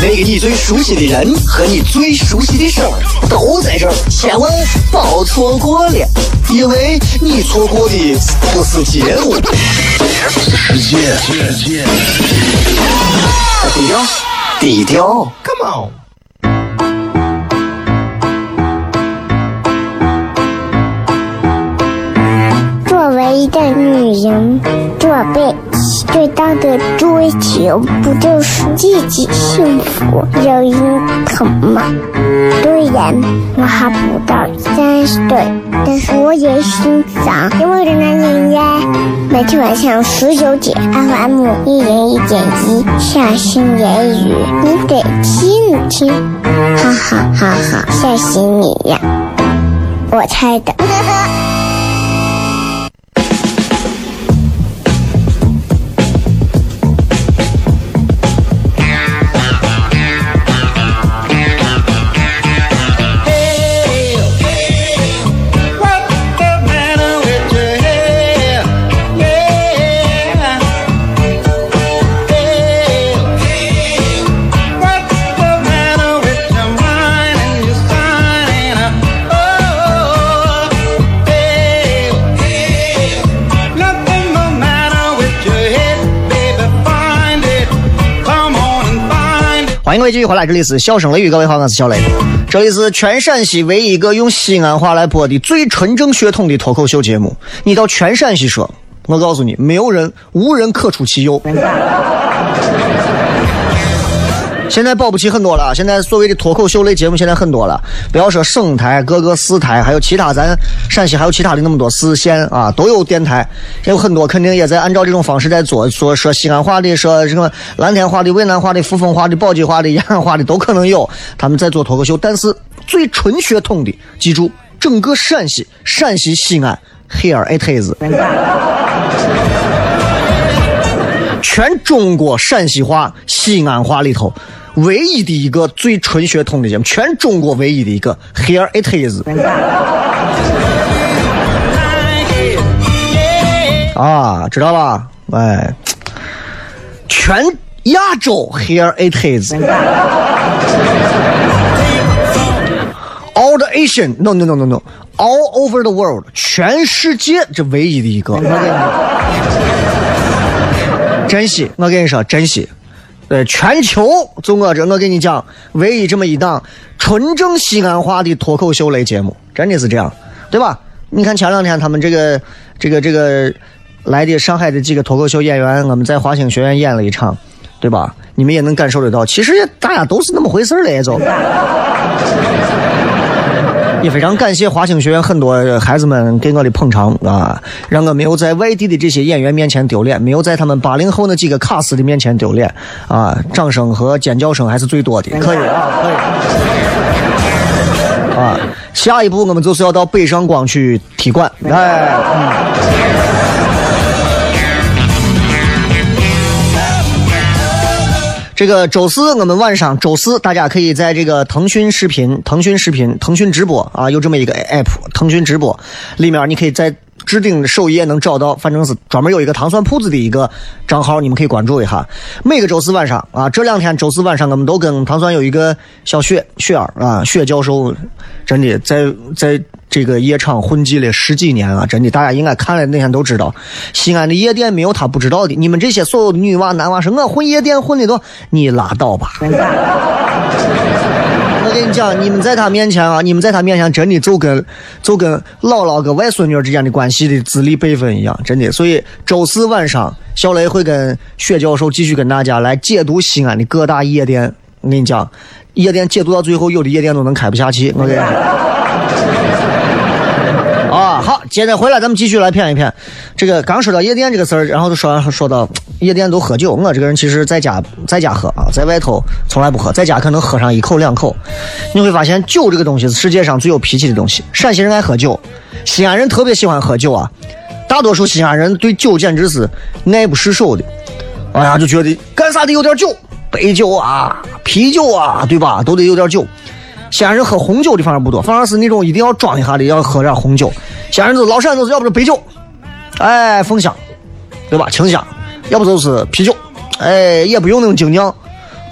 那个你最熟悉的人和你最熟悉的事儿都在这儿，千万别错过了，因为你错过的不是节目，是世界。低调，低调，Come on。作为一个女人，这辈子最大的追求，不就是自己幸福、有人疼吗？虽然我还不到三十岁，但是我也心脏因为的男人呀。每天晚上十九点，FM 一零一点一，下心言语，你得听听，哈哈哈哈，吓死你呀！我猜的。位继续回来，这里是笑声雷雨，各位好，我是小雷。这里是全陕西唯一一个用西安话来播的最纯正血统的脱口秀节目。你到全陕西说，我告诉你，没有人，无人可出其右。现在保不齐很多了，现在所谓的脱口秀类节目现在很多了，不要说省台、各个市台，还有其他咱陕西还有其他的那么多市县啊，都有电台，有很多肯定也在按照这种方式在做，说说西安话的，说什么蓝天话的、渭南话的、扶风话的、宝鸡话的、延安话的都可能有，他们在做脱口秀，但是最纯血统的，记住，整个陕西、陕西西安，here it is。全中国陕西话、西安话里头，唯一的一个最纯血统的节目，全中国唯一的一个。Here it is。啊，知道吧？哎，全亚洲 Here it is。All the Asian, no no no no no, all over the world，全世界这唯一的一个。珍惜，我跟你说，珍惜。呃，全球就我这，我跟你讲，唯一这么一档纯正西安话的脱口秀类节目，真的是这样，对吧？你看前两天他们这个、这个、这个来的上海的几个脱口秀演员，我们在华星学院演了一场，对吧？你们也能感受得到，其实大家都是那么回事儿嘞，就。也非常感谢华清学院很多孩子们给我的捧场啊，让我没有在外地的这些演员面前丢脸，没有在他们八零后那几个卡司的面前丢脸啊！掌声和尖叫声还是最多的，可以啊，可以啊！下一步我们就是要到北上广去踢馆，哎。这个周四我们晚上，周四大家可以在这个腾讯视频、腾讯视频、腾讯直播啊，有这么一个 app，腾讯直播里面你可以在置顶首页能找到，反正是专门有一个糖蒜铺子的一个账号，你们可以关注一下。每个周四晚上啊，这两天周四晚上我们都跟糖蒜有一个小雪雪儿啊，雪教授，真的在在。这个夜场混迹了十几年啊，真的，大家应该看了那天都知道，西安的夜店没有他不知道的。你们这些所有的女娃男娃说，我混夜店混的多，你拉倒吧。我跟你讲，你们在他面前啊，你们在他面前真的就跟就跟姥姥跟外孙女之间的关系的资历辈分一样，真的。所以周四晚上，小雷会跟薛教授继续跟大家来解读西安的各大夜店。我跟你讲，夜店解读到最后，有的夜店都能开不下去。我跟你讲。啊，好，接着回来，咱们继续来骗一骗。这个刚说到夜店这个事儿，然后就说说到夜店都喝酒。我这个人其实在家在家喝啊，在外头从来不喝，在家可能喝上一口两口。你会发现酒这个东西是世界上最有脾气的东西。陕西人爱喝酒，西安人特别喜欢喝酒啊。大多数西安人对酒简直是爱不释手的。哎呀，就觉得干啥得有点酒，白酒啊、啤酒啊，对吧？都得有点酒。西安人喝红酒的反而不多，反而是那种一定要装一下的，要喝点红酒。西安人都老陕都是要不就白酒，哎，凤香，对吧？清香，要不就是啤酒，哎，也不用那种精酿，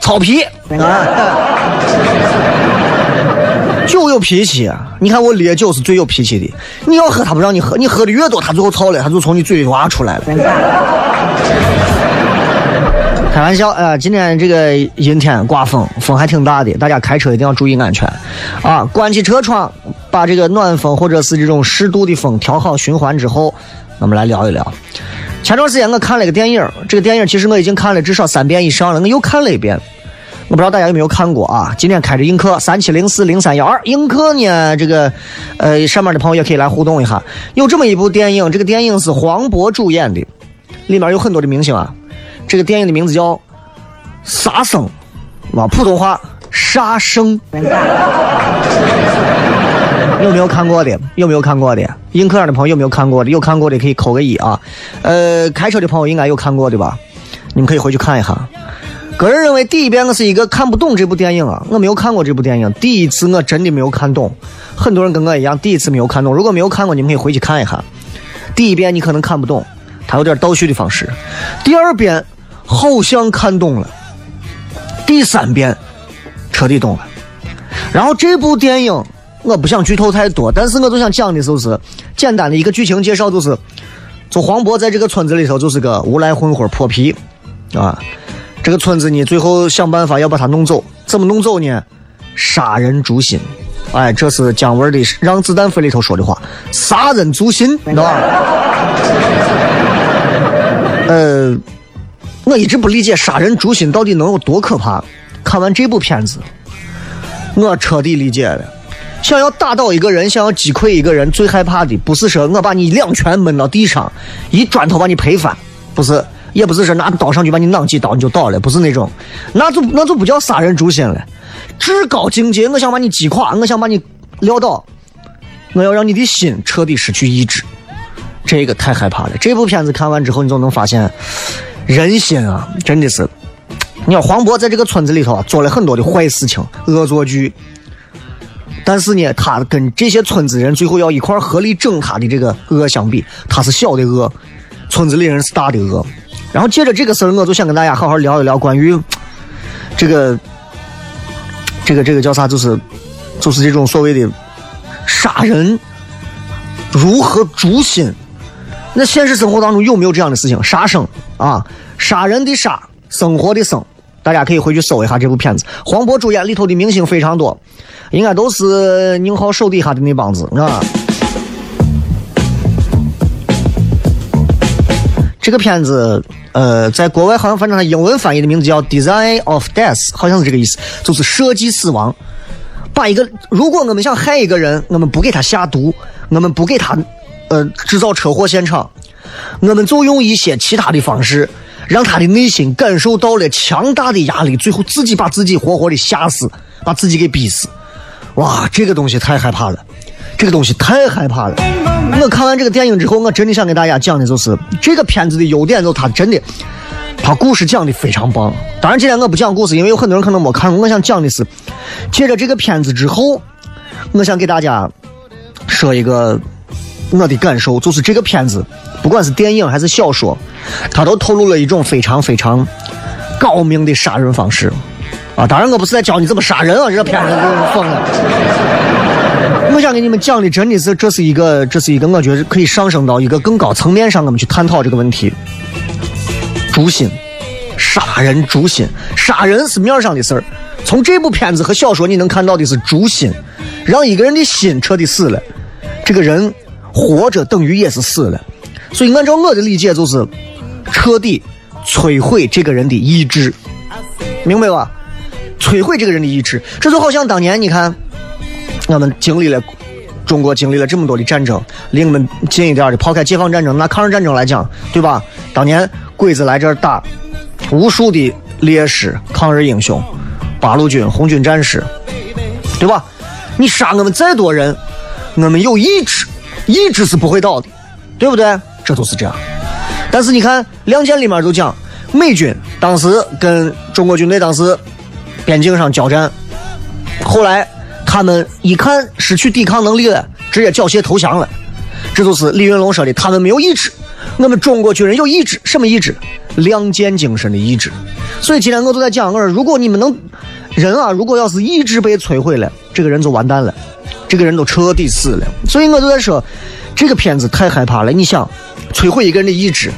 草啤。酒 有脾气，你看我烈酒是最有脾气的。你要喝他不让你喝，你喝的越多，他最后操了，他就从你嘴里挖出来了。开玩笑，呃，今天这个阴天刮风，风还挺大的，大家开车一定要注意安全，啊，关起车窗，把这个暖风或者是这种适度的风调好循环之后，我们来聊一聊。前段时间我看了一个电影，这个电影其实我已经看了至少三遍以上了，我又看了一遍，我不知道大家有没有看过啊？今天开着映客三七零四零三幺二，映客呢，这个呃上面的朋友也可以来互动一下。有这么一部电影，这个电影是黄渤主演的，里面有很多的明星啊。这个电影的名字叫《杀生》，啊，普通话“杀生 ”。有没有看过的？有没有看过的？映客上的朋友有没有看过的？有看过的可以扣个一啊。呃，开车的朋友应该有看过的吧？你们可以回去看一下。个人认为，第一遍我是一个看不懂这部电影啊，我没有看过这部电影，第一次我真的没有看懂。很多人跟我一样，第一次没有看懂。如果没有看过，你们可以回去看一下。第一遍你可能看不懂，它有点倒叙的方式。第二遍。好像看懂了，第三遍彻底懂了。然后这部电影我不想剧透太多，但是我就想讲的就是简单的一个剧情介绍，就是就黄渤在这个村子里头就是个无赖混混泼皮啊。这个村子呢，最后想办法要把他弄走，怎么弄走呢？杀人诛心。哎，这是姜文的《让子弹飞》里头说的话，杀人诛心，知道吧？呃。我一直不理解杀人诛心到底能有多可怕。看完这部片子，我彻底理解了。想要打倒一个人，想要击溃一个人，最害怕的不是说我把你两拳闷到地上，一砖头把你拍翻，不是，也不是说拿刀上去把你攮几刀你就倒了，不是那种，那就那就不叫杀人诛心了。至高境界，我想把你击垮，我想把你撂倒，我要让你的心彻底失去意志，这个太害怕了。这部片子看完之后，你就能发现。人心啊，真的是！你看黄渤在这个村子里头啊，做了很多的坏事情、恶作剧，但是呢，他跟这些村子人最后要一块合力整他的这个恶相比，他是小的恶，村子里人是大的恶。然后借着这个事儿，我就想跟大家好好聊一聊关于 这个、这个、这个叫啥，就是就是这种所谓的杀人如何诛心。那现实生活当中有没有这样的事情？杀生啊，杀人的杀，生活的生，大家可以回去搜一下这部片子。黄渤主演里头的明星非常多，应该都是宁浩手底下的那帮子啊。这个片子，呃，在国外好像反正它英文翻译的名字叫《Design of Death》，好像是这个意思，就是设计死亡。把一个，如果我们想害一个人，我们不给他下毒，我们不给他。制造车祸现场，我们就用一些其他的方式，让他的内心感受到了强大的压力，最后自己把自己活活的吓死，把自己给逼死。哇，这个东西太害怕了，这个东西太害怕了。我看完这个电影之后，我真的想给大家讲的就是这个片子的优点，就它真的，它故事讲的非常棒。当然，今天我不讲故事，因为有很多人可能没看过。我想讲的是，借着这个片子之后，我想给大家说一个。我的感受就是，这个片子，不管是电影还是小说，它都透露了一种非常非常高明的杀人方式。啊，当然我不是在教你怎么杀人啊，这个片子都疯了。我想给你们讲的真的是，这是一个，这是一个，我觉得可以上升到一个更高层面上，我们去探讨这个问题。诛心，杀人诛心，杀人是面上的事儿。从这部片子和小说你能看到的是诛心，让一个人的心彻底死了，这个人。活着等于也是死了，所以按照我的理解就是彻底摧毁这个人的意志，明白吧？摧毁这个人的意志，这就好像当年你看，我们经历了中国经历了这么多的战争，离我们近一点的，抛开解放战争，拿抗日战争来讲，对吧？当年鬼子来这儿打，无数的烈士、抗日英雄、八路军、红军战士，对吧？你杀我们再多人，我们有意志，意志是不会倒的，对不对？这都是这样。但是你看《亮剑》里面就讲，美军当时跟中国军队当时边境上交战，后来他们一看失去抵抗能力了，直接缴械投降了。这就是李云龙说的，他们没有意志。我们中国军人有意志，什么意志？亮剑精神的意志。所以今天我都在讲，我说如果你们能人啊，如果要是意志被摧毁了，这个人就完蛋了，这个人都彻底死了。所以我就在说，这个片子太害怕了。你想，摧毁一个人的意志，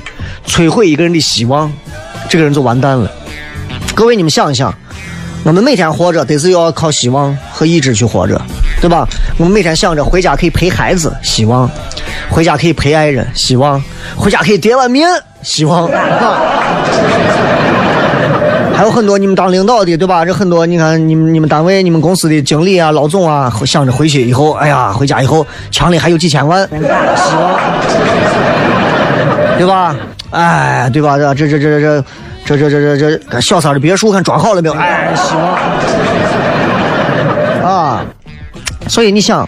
摧毁一个人的希望，这个人就完蛋了。各位，你们想一想，我们每天活着得是要靠希望和意志去活着，对吧？我们每天想着回家可以陪孩子，希望；回家可以陪爱人，希望；回家可以叠碗面，希望。还有很多你们当领导的，对吧？这很多你看，你们你们单位、你们公司的经理啊、老总啊，想着回去以后，哎呀，回家以后墙里还有几千万，希望，对吧？哎，对吧？这这这这这这这这这这小三的别墅看装好了没有？哎，希望啊！所以你想，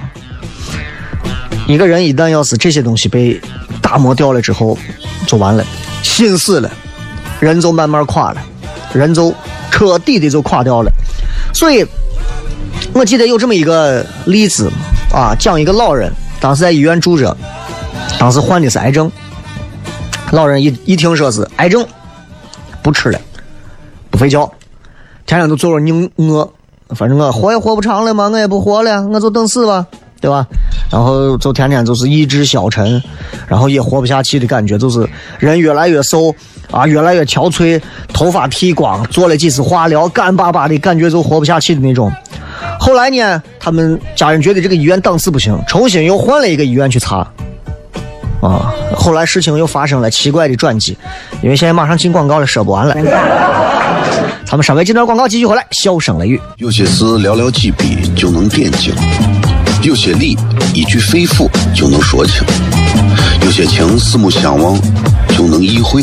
一个人一旦要是这些东西被打磨掉了之后，就完了，心死了，人就慢慢垮了。人就彻底的就垮掉了，所以我记得有这么一个例子啊，讲一个老人，当时在医院住着，当时患的是癌症，老人一一听说是癌症，不吃了，不睡觉，天天都坐着宁饿，反正我活也活不长了嘛，我也不活了，我就等死吧，对吧？然后就天天就是意志消沉，然后也活不下去的感觉，就是人越来越瘦。啊，越来越憔悴，头发剃光，做了几次化疗，干巴巴的感觉就活不下去的那种。后来呢，他们家人觉得这个医院档次不行，重新又换了一个医院去查。啊，后来事情又发生了奇怪的转机，因为现在马上进广告了，说不完了。咱们稍微进段广告，继续回来。笑声雷雨，有些事寥寥几笔就能点睛，有些理一句肺腑就能说清，有些情四目相望就能意会。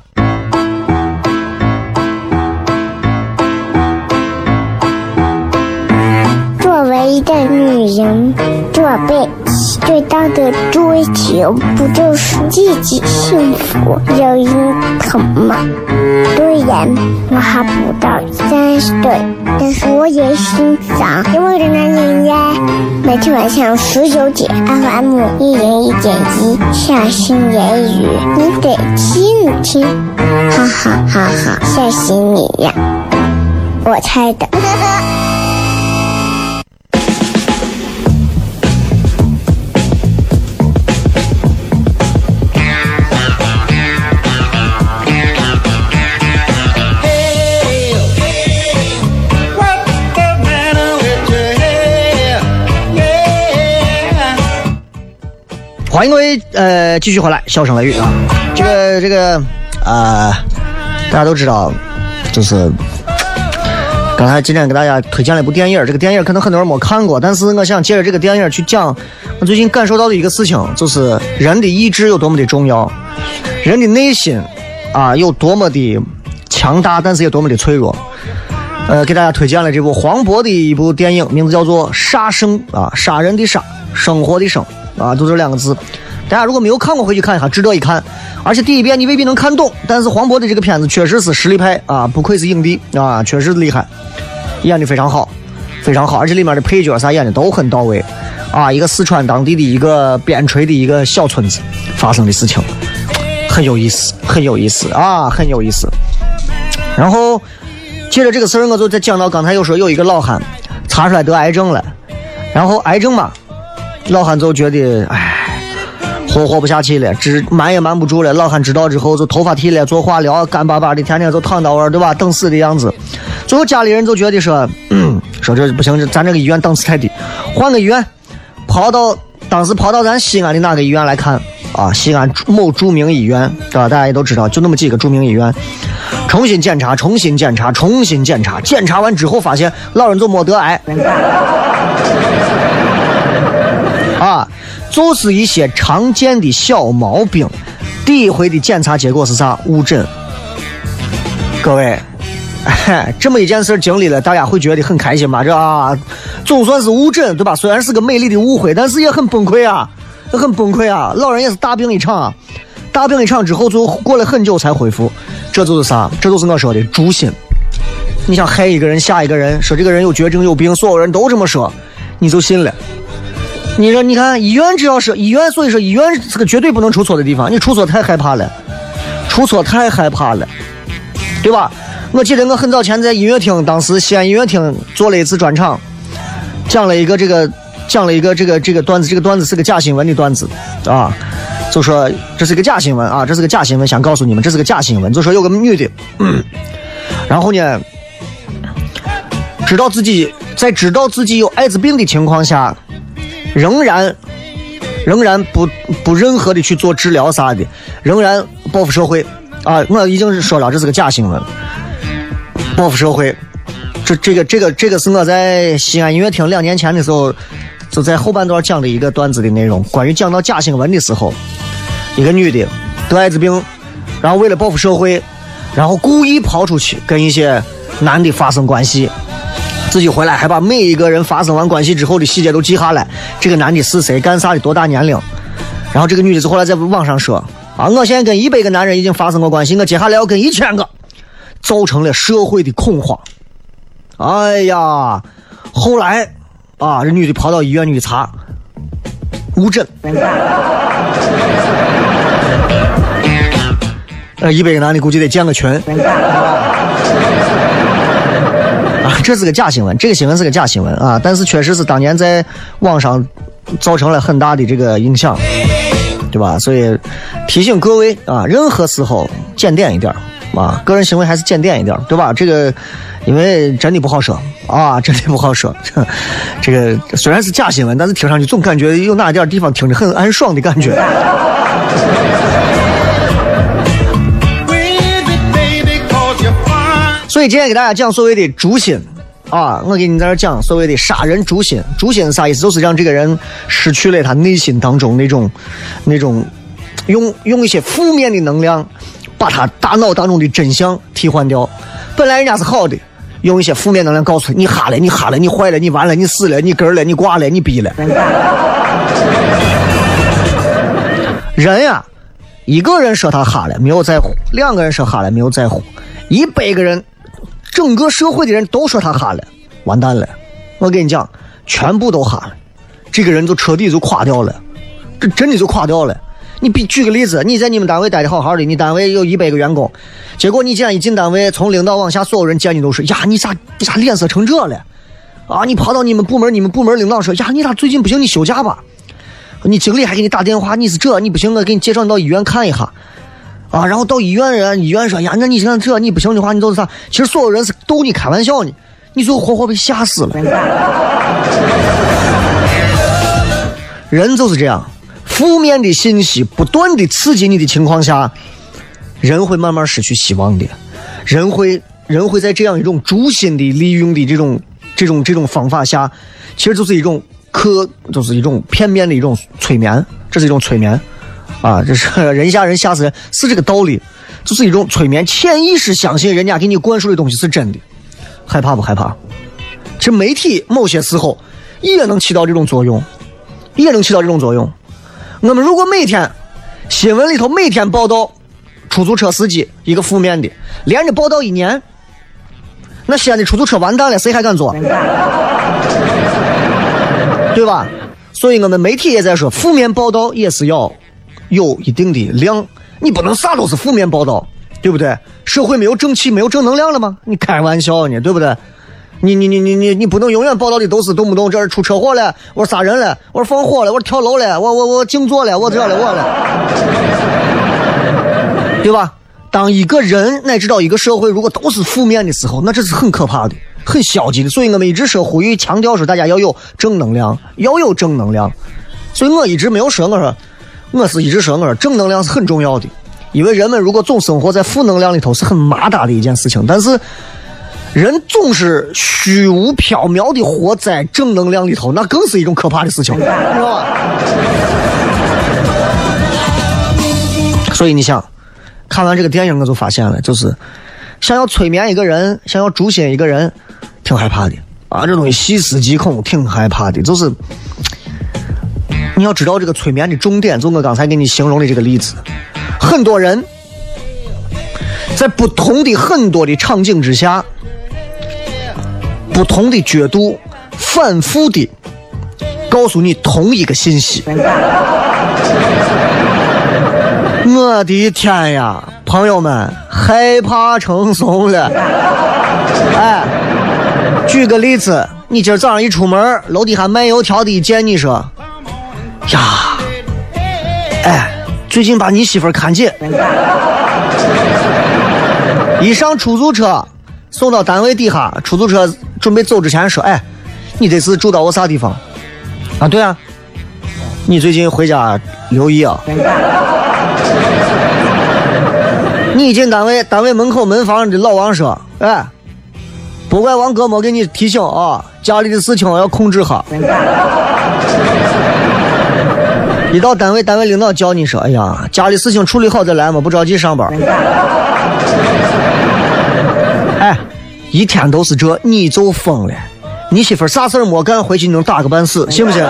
一个女人这辈子最大的追求，不就是自己幸福、有人疼吗？虽然我还不到三十岁，但是我也心脏因为的男人呀。每天晚上十九点，FM 一人一点一，下心言语，你得听听，哈哈哈哈，吓死你呀！我猜的。欢迎各位，呃，继续回来，笑声雷雨啊！这个这个啊，大家都知道，就是刚才今天给大家推荐了一部电影，这个电影可能很多人没看过，但是我想借着这个电影去讲我最近感受到的一个事情，就是人的意志有多么的重要，人的内心啊有多么的强大，但是也多么的脆弱。呃，给大家推荐了这部黄渤的一部电影，名字叫做《杀生》啊，杀人的杀，生活的生。啊，就这两个字，大家如果没有看过，回去看一下，值得一看。而且第一遍你未必能看懂，但是黄渤的这个片子确实是实力派啊，不愧是影帝啊，确实厉害，演的非常好，非常好。而且里面的配角啥演的都很到位啊。一个四川当地的一个边陲的一个小村子发生的事情，很有意思，很有意思啊，很有意思。然后接着这个事儿，我就再讲到刚才又说有一个老汉查出来得癌症了，然后癌症嘛。老汉就觉得，哎，活活不下去了，只瞒也瞒不住了。老汉知道之后，就头发剃了，做化疗，干巴巴的，天天就躺到那儿，对吧？等死的样子。最后家里人就觉得说，说这不行，咱这个医院档次太低，换个医院，跑到当时跑到咱西安的哪个医院来看啊？西安某著名医院，对吧？大家也都知道，就那么几个著名医院。重新检查，重新检查，重新检查，检查完之后发现老人就没得癌。就是一些常见的小毛病。第一回的检查结果是啥？误诊。各位，这么一件事经历了，大家会觉得很开心吗？这啊，总算是误诊，对吧？虽然是个美丽的误会，但是也很崩溃啊，很崩溃啊！老人也是大病一场，啊大病一场之后，就过了很久才恢复。这就是啥？这就是我说的诛心。你想害一个人，吓一个人，说这个人有绝症有病，所有人都这么说，你就信了。你说，你看医院只要是医院，所以说医院是个绝对不能出错的地方。你出错太害怕了，出错太害怕了，对吧？我记得我很早前在音乐厅，当时西安音乐厅做了一次专场，讲了一个这个，讲了一个这个这个段子，这个段子是个假新闻的段子啊。就说这是个假新闻啊，这是个假新闻，想告诉你们这是个假新闻。就说有个女的，然后呢，知道自己在知道自己有艾滋病的情况下，仍然仍然不不任何的去做治疗啥的，仍然报复社会啊！我已经说了，这是个假新闻，报复社会。这这个这个这个是我在西安音乐厅两年前的时候。就在后半段讲的一个段子的内容，关于讲到假新闻的时候，一个女的得艾滋病，然后为了报复社会，然后故意跑出去跟一些男的发生关系，自己回来还把每一个人发生完关系之后的细节都记下来，这个男的是谁，干啥的，多大年龄，然后这个女的是后来在网上说啊，我现在跟一百个男人已经发生过关系，我接下来要跟一千个，造成了社会的恐慌。哎呀，后来。啊！这女的跑到医院里查，误诊。呃，一百个男的估计得建个群。这是个假新闻，这个新闻是个假新闻啊！但是确实是当年在网上造成了很大的这个影响，对吧？所以提醒各位啊，任何时候检点一点啊，个人行为还是检点一点，对吧？这个。因为真的不好说啊，真的不好说。这个虽然是假新闻，但是听上去总感觉有哪点地方听着很安爽的感觉。所以今天给大家讲所谓的诛心啊，我给你在这讲所谓的杀人诛心。诛心是啥意思？就是让这个人失去了他内心当中那种那种用用一些负面的能量把他大脑当中的真相替换掉。本来人家是好的。用一些负面能量告诉你：你哈了，你哈了，你坏了，你完了，你死了，你根了，你挂了，你逼了。人呀，一个人说他哈了，没有在乎；两个人说哈了，没有在乎；一百个人，整个社会的人都说他哈了，完蛋了。我跟你讲，全部都哈了，这个人就彻底就垮掉了，这真的就垮掉了。你比举个例子，你在你们单位待的好好的，你单位有一百个员工，结果你既然一进单位，从领导往下所有人见你都说呀，你咋你咋脸色成这了？啊，你跑到你们部门，你们部门领导说呀，你咋最近不行？你休假吧。你经理还给你打电话，你是这，你不行，我给你介绍你到医院看一下。啊，然后到医院人，医院说呀，那你像这，你不行的话，你就是啥？其实所有人是逗你开玩笑呢，你最后活活被吓死了。人就是这样。负面的信息不断的刺激你的情况下，人会慢慢失去希望的。人会人会在这样一种诛心的利用的这种这种这种方法下，其实就是一种可就是一种片面的一种催眠，这是一种催眠啊，这是 人吓人吓死人，是这个道理，就是一种催眠，潜意识相信人家给你灌输的东西是真的，害怕不害怕？其实媒体某些时候也能起到这种作用，也能起到这种作用。我们如果每天新闻里头每天报道出租车司机一个负面的，连着报道一年，那西安的出租车完蛋了，谁还敢坐？对吧？所以我们媒体也在说，负面报道也是要有一定的量，你不能啥都是负面报道，对不对？社会没有正气、没有正能量了吗？你开玩笑呢，对不对？你你你你你你不能永远报道的都是动不动这儿出车祸了，我杀人了，我放火了，我跳楼了，我我我静坐了，我这了我了，对吧？当一个人乃至到一个社会如果都是负面的时候，那这是很可怕的，很消极的。所以我们一直说呼吁强调说大家要有正能量，要有正能量。所以我一直没有说我说我是一直说我正能量是很重要的，因为人们如果总生活在负能量里头是很麻达的一件事情，但是。人总是虚无缥缈的活在正能量里头，那更是一种可怕的事情，知道吧？所以你想，看完这个电影，我就发现了，就是想要催眠一个人，想要诛心一个人，挺害怕的啊！这东西细思极恐，挺害怕的。就是你要知道这个催眠的重点，就我刚才给你形容的这个例子，很多人在不同的很多的场景之下。不同的角度，反复的告诉你同一个信息。我的天呀，朋友们，害怕成怂了。哎，举个例子，你今儿早上一出门，楼底下卖油条的一见你说：“呀，哎，最近把你媳妇看紧。”一上出租车。送到单位底下，出租车准备走之前说：“哎，你这是住到我啥地方？啊，对啊，你最近回家留意啊。你一进单位，单位门口门房的老王说：哎，不怪王哥没给你提醒啊，家里的事情要控制哈。一到单位，单位领导叫你说：哎呀，家里事情处理好再来嘛，不着急上班。”哎，一天都是这，你就疯了。你媳妇啥事儿没干，回去你能打个半死，信不信？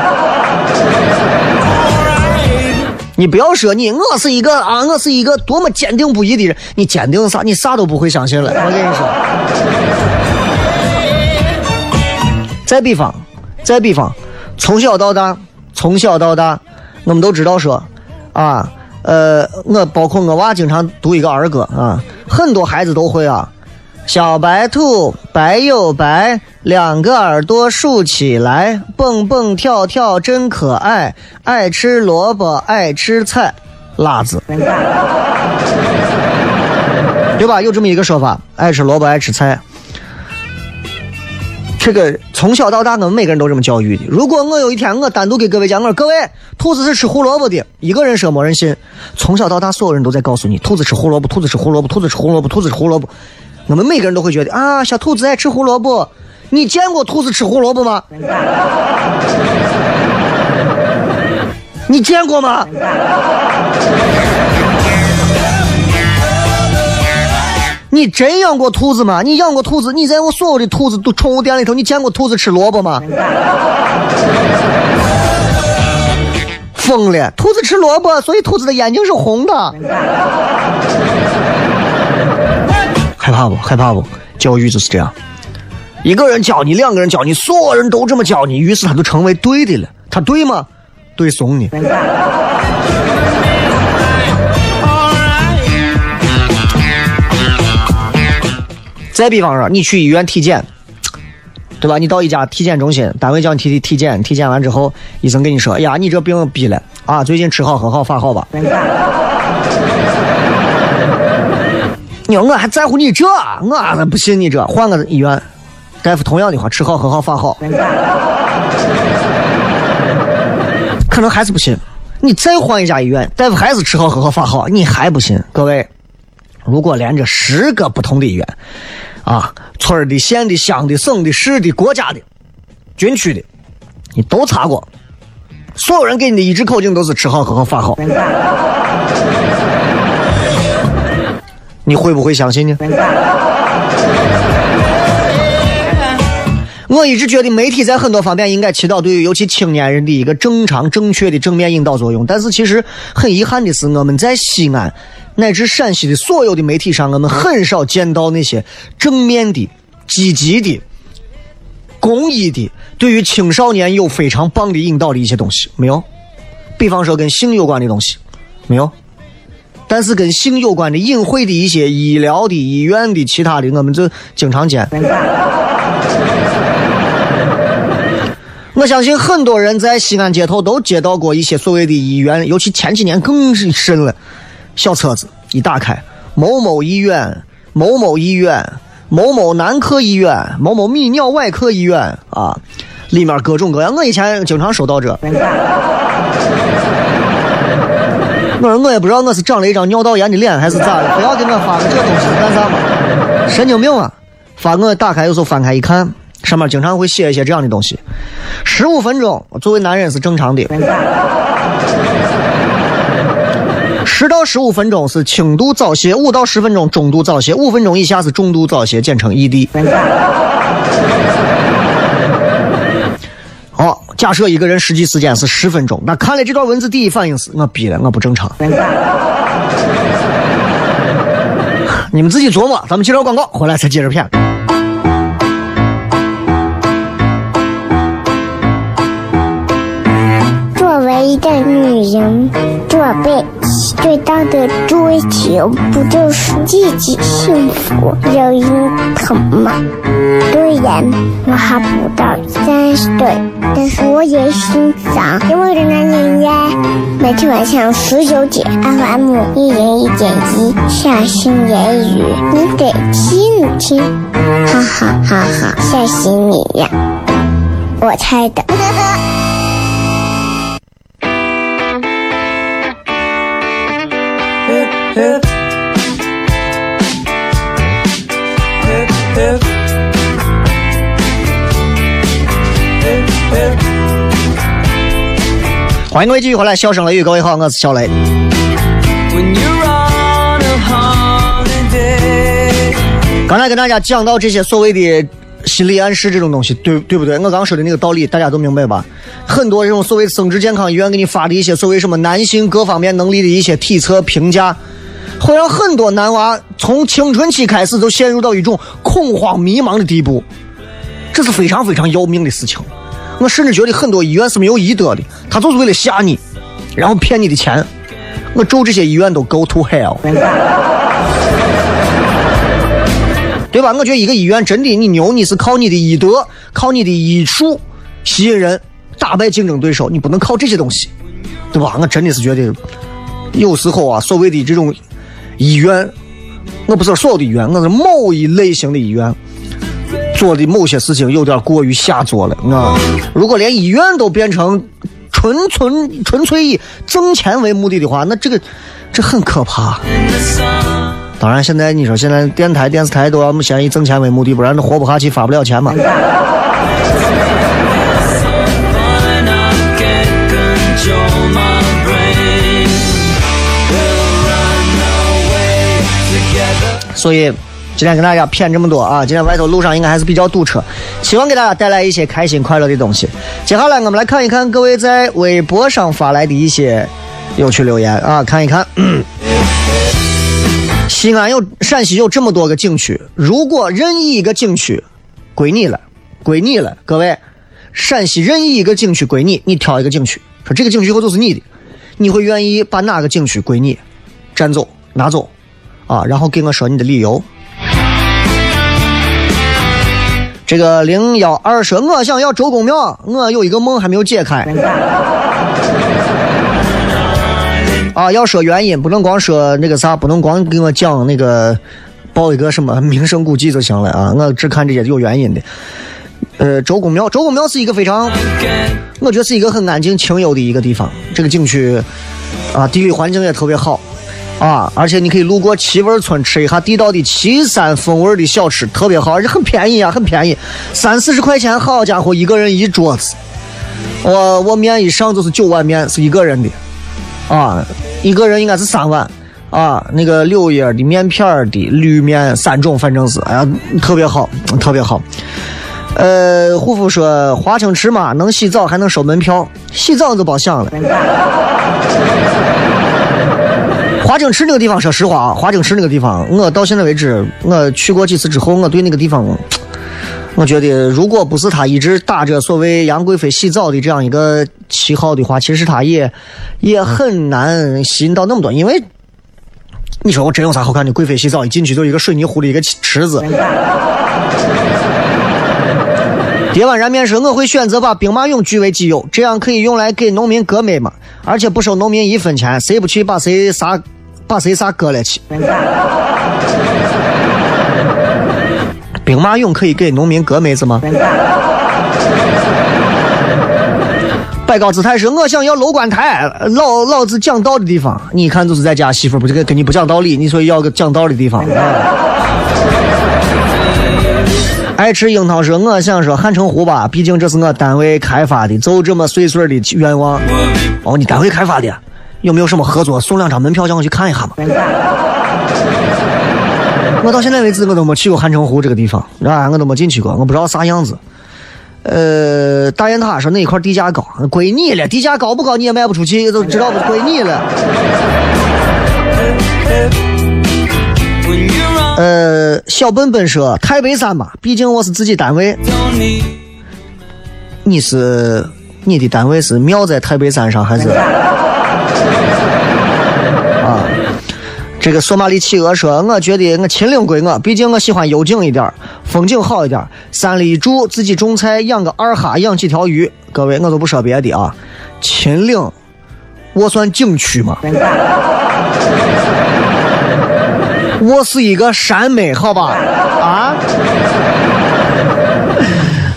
你不要说你，我是一个啊，我是一个多么坚定不移的人。你坚定啥？你啥都不会相信了。我跟你说。再比方，再比方，从小到大，从小到大，我们都知道说，啊，呃，我包括我娃经常读一个儿歌啊，很多孩子都会啊。小白兔白又白，两个耳朵竖起来，蹦蹦跳跳真可爱，爱吃萝卜爱吃菜，辣子，对吧？有这么一个说法，爱吃萝卜爱吃菜。这个从小到大，我们每个人都这么教育的。如果我有一天我单独给各位讲，我说各位，兔子是吃胡萝卜的，一个人说没人信。从小到大，所有人都在告诉你，兔子吃胡萝卜，兔子吃胡萝卜，兔子吃胡萝卜，兔子吃胡萝卜。我们每个人都会觉得啊，小兔子爱吃胡萝卜。你见过兔子吃胡萝卜吗？你见过吗？你真养过兔子吗？你养过兔子？你在我所有的兔子都宠物店里头，你见过兔子吃萝卜吗？疯了！兔子吃萝卜，所以兔子的眼睛是红的。害怕不？害怕不？教育就是这样，一个人教你，两个人教你，所有人都这么教你，于是他就成为对的了。他对吗？对怂你。再比方说，你去医院体检，对吧？你到一家体检中心，单位叫你体体检，体检完之后，医生跟你说：“哎呀，你这病逼了啊，最近吃好喝好发好吧。”你我还在乎你这，我不信你这，换个医院，大夫同样的话，吃好喝好发好，可能还是不信。你再换一家医院，大夫还是吃好喝好发好，你还不信？各位，如果连着十个不同的医院，啊，村的、县的、乡的、省的、市的、国家的、军区的，你都查过，所有人给你的一致口径都是吃好喝好发好。你会不会相信呢？我一直觉得媒体在很多方面应该起到对于尤其青年人的一个正常、正确的正面引导作用。但是其实很遗憾的是，我们在西安乃至陕西的所有的媒体上，我们很少见到那些正面的、积极的、公益的，对于青少年有非常棒的引导的一些东西。没有，比方说跟性有关的东西，没有。但是跟性有关的隐晦的一些医疗的、医院的、其他的，我们就经常见。我相信很多人在西安街头都接到过一些所谓的医院，尤其前几年更是深了。小册子一打开，某某医院、某某医院、某某男科医院、某某泌尿外科医院啊，里面各种各样。我以前经常收到这。我说我也不知道我是长了一张尿道炎的脸还是咋的，非要给我发个这东西干啥嘛？神经病啊！发我打开有时候翻开一看，上面经常会写一些这样的东西。十五分钟，作为男人是正常的。十到十五分钟是轻度早泄，五到十分钟中度早泄，五分钟以下是重度早泄，简称 ED。好，假设一个人实际时间是十分钟，那看了这段文字，第一反应是我逼了，我不正常。你们自己琢磨，咱们接着广告，回来再接着骗。作为一个女人，做被最大的追求不就是自己幸福、有人疼吗？虽然我还不到三十岁，但是我也心脏因为的男人呀。每天晚上十九点，FM 一人一点一，下心言语，你得听听，哈哈哈哈，吓死你呀！我猜的。欢迎各位继续回来，笑声雷雨，各位好，我是小雷。刚才跟大家讲到这些所谓的心理暗示这种东西，对对不对？我刚说的那个道理，大家都明白吧？很多这种所谓生殖健康医院给你发的一些所谓什么男性各方面能力的一些体测评价，会让很多男娃从青春期开始就陷入到一种恐慌迷茫的地步，这是非常非常要命的事情。我甚至觉得很多医院是没有医德的，他就是为了吓你，然后骗你的钱。我咒这些医院都 go to hell，对吧？我觉得一个医院真的你牛，你是靠你的医德，靠你的医术吸引人，打败竞争对手，你不能靠这些东西，对吧？我真的是觉得有时候啊，所谓的这种医院，我不是所有的医院，我是某一类型的医院。做的某些事情有点过于下作了啊！如果连医院都变成纯纯纯粹以挣钱为目的的话，那这个这很可怕。当然，现在你说现在电台、电视台都要先以挣钱为目的，不然都活不下去，发不了钱嘛。所以。今天跟大家骗这么多啊！今天外头路上应该还是比较堵车，希望给大家带来一些开心快乐的东西。接下来我们来看一看各位在微博上发来的一些有趣留言啊，看一看。西安有陕西有这么多个景区，如果任意一个景区归你了，归你了，各位，陕西任意一个景区归你，你挑一个景区，说这个景区以后就是你的，你会愿意把哪个景区归你，占走拿走啊？然后给我说你的理由。这个零幺二说，我想要周公庙，我有一个梦还没有解开。啊，要说原因，不能光说那个啥，不能光给我讲那个报一个什么名胜古迹就行了啊！我只看这些有原因的。呃，周公庙，周公庙是一个非常，我觉得是一个很安静清幽的一个地方。这个景区啊，地理环境也特别好。啊！而且你可以路过七味村吃一下地道的岐山风味的小吃，特别好，而且很便宜啊，很便宜，三四十块钱，好家伙，一个人一桌子。我我面一上就是九碗面，是一个人的，啊，一个人应该是三碗，啊，那个柳叶的面片的绿面三种，反正是，哎呀，特别好，特别好。呃，护肤说华清池嘛，能洗澡还能收门票，洗澡就别想了。华清池那个地方，说实话啊，华清池那个地方，我到现在为止，我去过几次之后，我对那个地方，我觉得如果不是他一直打着所谓杨贵妃洗澡的这样一个旗号的话，其实他也也很难吸引到那么多。因为你说我真有啥好看的？贵妃洗澡一进去就一个水泥糊的一个池子，叠碗燃面说：“我会选择把兵马俑据为己有，这样可以用来给农民割麦嘛，而且不收农民一分钱，谁不去把谁啥，把谁啥割了去。”兵马俑可以给农民割麦子吗？摆高姿态说：“我想要楼观台，老老子讲道的地方。你看，就是在家媳妇不这个跟你不讲道理，你说要个讲道的地方啊。”爱吃樱桃说：“我想说汉城湖吧，毕竟这是我单位开发的，就这么碎碎的愿望。哦，你单位开发的，有没有什么合作？送两张门票让我去看一下嘛？”我到现在为止我都没去过汉城湖这个地方，啊，我都没进去过，我不知道啥样子。呃，大雁塔说那一块地价高，归你了。地价高不高你也卖不出去，都知道不归你了。呃，小笨笨说太白山嘛，毕竟我是自己单位。你是你的单位是庙在太白山上还是？啊，这个索马里企鹅说，我觉得我秦岭归我，毕竟我喜欢幽静一点。风景好一点，山里一住，自己种菜，养个二哈，养几条鱼。各位，我都不说别的啊。秦岭，我算景区吗？我是一个山妹，好吧？啊！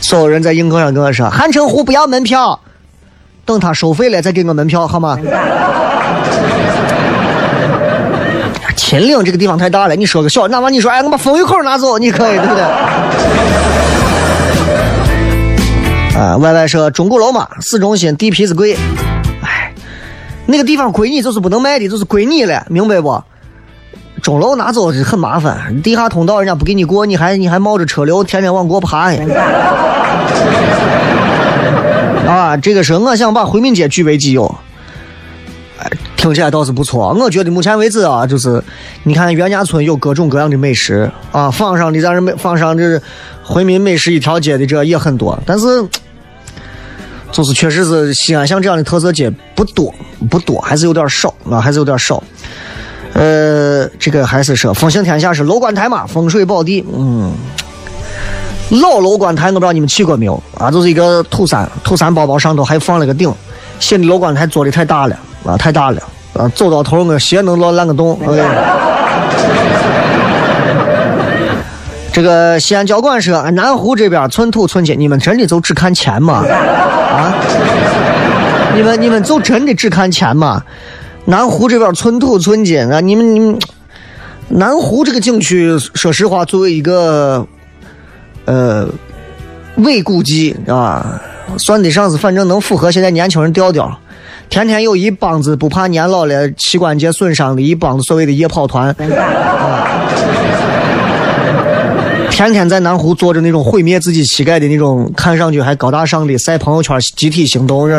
所有人在硬客上跟我说，汉城湖不要门票，等他收费了再给我门票，好吗？秦岭这个地方太大了，你说个小，哪怕你说，哎，我把风雨口拿走，你可以，对不对？啊歪歪说钟鼓楼嘛，市中心地皮子贵，哎，那个地方归你就是不能卖的，就是归你了，明白不？钟楼拿走很麻烦，地下通道人家不给你过，你还你还冒着车流天天往过爬。啊，这个是我想把回民街据为己有。听起来倒是不错，我觉得目前为止啊，就是你看袁家村有各种各样的美食啊，坊上的咱这美坊上这回民美食一条街的这也很多，但是就是确实是西安像这样的特色街不多不多，还是有点少啊，还是有点少。呃，这个还是说风行天下是楼观台嘛，风水宝地，嗯，老楼观台我不知道你们去过没有啊，就是一个土山土山包包上头还放了个顶，新的楼观台做的太大了啊，太大了。啊，走到头我鞋能落烂个洞。这个西安交管说，南湖这边寸土寸金，你们真的就只看钱吗？啊？你们你们就真的只看钱吗？南湖这边寸土寸金啊，你们你们，南湖这个景区，说实话，作为一个呃伪古迹啊，算得上是反正能符合现在年轻人调调。天天有一帮子不怕年老了膝关节损伤的一帮子所谓的夜跑团啊，天天在南湖做着那种毁灭自己膝盖的那种看上去还高大上的晒朋友圈集体行动，这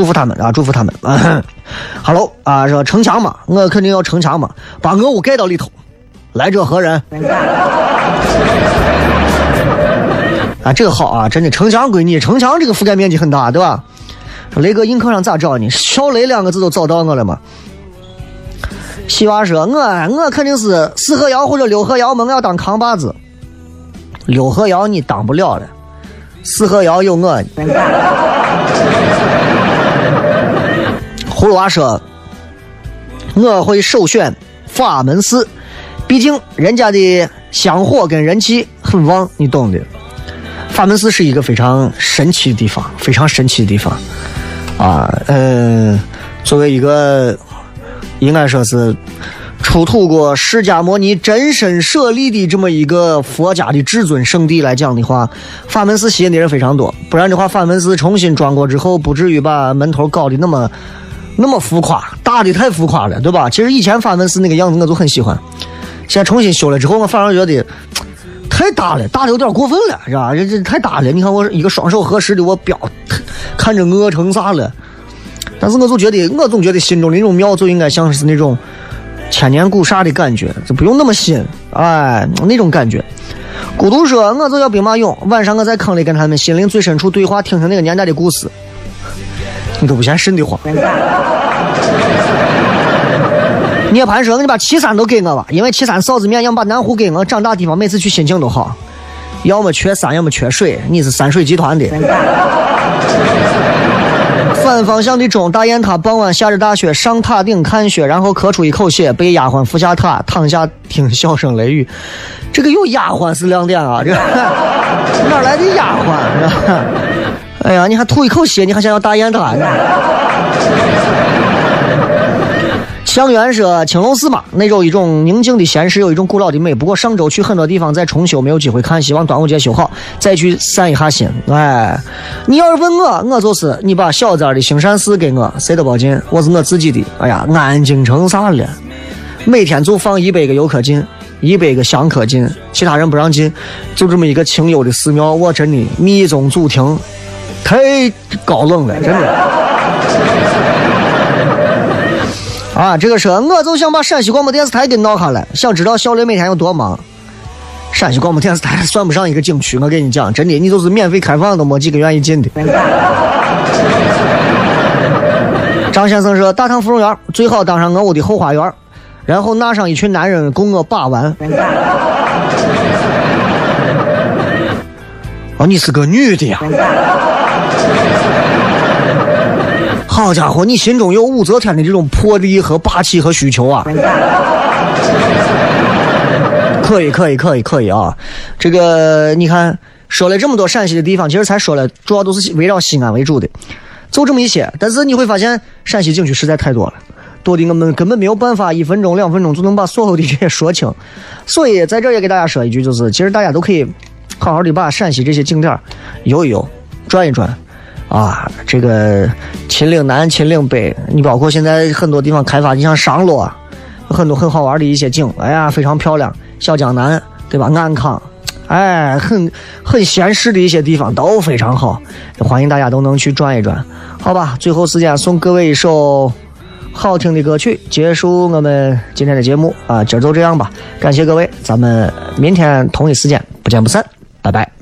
祝福他们啊！祝福他们。Hello 啊，说城墙嘛，我肯定要城墙嘛，把我屋盖到里头，来者何人？啊，这个好啊，真的城墙归你，城墙这个覆盖面积很大，对吧？雷哥硬课上咋找你？小雷两个字都找到我了吗？西娃说，我我肯定是四合窑或者六合窑，我要当扛把子。六合窑你当不了了，四合窑有我。葫芦娃说，我会首选法门寺，毕竟人家的香火跟人气很旺，你懂的。法门寺是一个非常神奇的地方，非常神奇的地方，啊，呃，作为一个应该说是出土过释迦牟尼真身舍利的这么一个佛家的至尊圣地来讲的话，法门寺吸引的人非常多。不然的话，法门寺重新装过之后，不至于把门头搞得那么那么浮夸，大的太浮夸了，对吧？其实以前法门寺那个样子我就很喜欢，现在重新修了之后，我反而觉得。太大了，大的有点过分了，是吧？这这太大了。你看我一个双手合十的，我表看着饿成啥了？但是我就觉得，我总觉得心中的那种庙就应该像是那种千年古刹的感觉，就不用那么新，哎，那种感觉。孤独说，我就要兵马俑，晚上我在坑里跟他们心灵最深处对话，听听那个年代的故事。你都不嫌瘆得慌。涅槃说：“你把岐山都给我吧，因为岐山臊子面要把南湖给我，长大地方每次去心情都好。要么缺山，要么缺水。你是山水集团的。反方向的钟，大雁塔傍晚下着大雪，上塔顶看雪，然后咳出一口血，被丫鬟扶下塔，躺下听笑声雷雨。这个有丫鬟是亮点啊！这哪来的丫鬟？哎呀，你还吐一口血，你还想要大雁塔呢？香园说青龙寺嘛，那有一种宁静的闲适，有一种古老的美。不过上周去很多地方在重修，没有机会看。希望端午节修好，再去散一下心。哎，你要是问我，我就是你把小寨的兴善寺给我，谁都别进，我是我自己的。哎呀，安静成啥了？每天就放一百个游客进，一百个香客进，其他人不让进，就这么一个清幽的寺庙，我真的密宗祖庭，太高冷了，真的。啊，这个说我就想把陕西广播电视台给闹下来，想知道小雷每天有多忙。陕西广播电视台算不上一个景区，我跟你讲，真的，你就是免费开放都没几个愿意进的。张先生说，大唐芙蓉园最好当上我屋的后花园，然后纳上一群男人供我把玩。哦，你是个女的呀？好家伙，你心中有武则天的这种魄力和霸气和需求啊！可以，可以，可以，可以啊！这个你看，说了这么多陕西的地方，其实才说了，主要都是围绕西安为主的，就这么一些。但是你会发现，陕西景区实在太多了，多的我们根本没有办法一分钟、两分钟就能把所有的这些说清。所以在这也给大家说一句，就是其实大家都可以好好的把陕西这些景点游一游、转一转。啊，这个秦岭南、秦岭北，你包括现在很多地方开发，你像商洛，有很多很好玩的一些景，哎呀，非常漂亮。小江南，对吧？安康，哎，很很闲适的一些地方都非常好，欢迎大家都能去转一转，好吧？最后时间送各位一首好听的歌曲，结束我们今天的节目啊，今儿就这样吧，感谢各位，咱们明天同一时间不见不散，拜拜。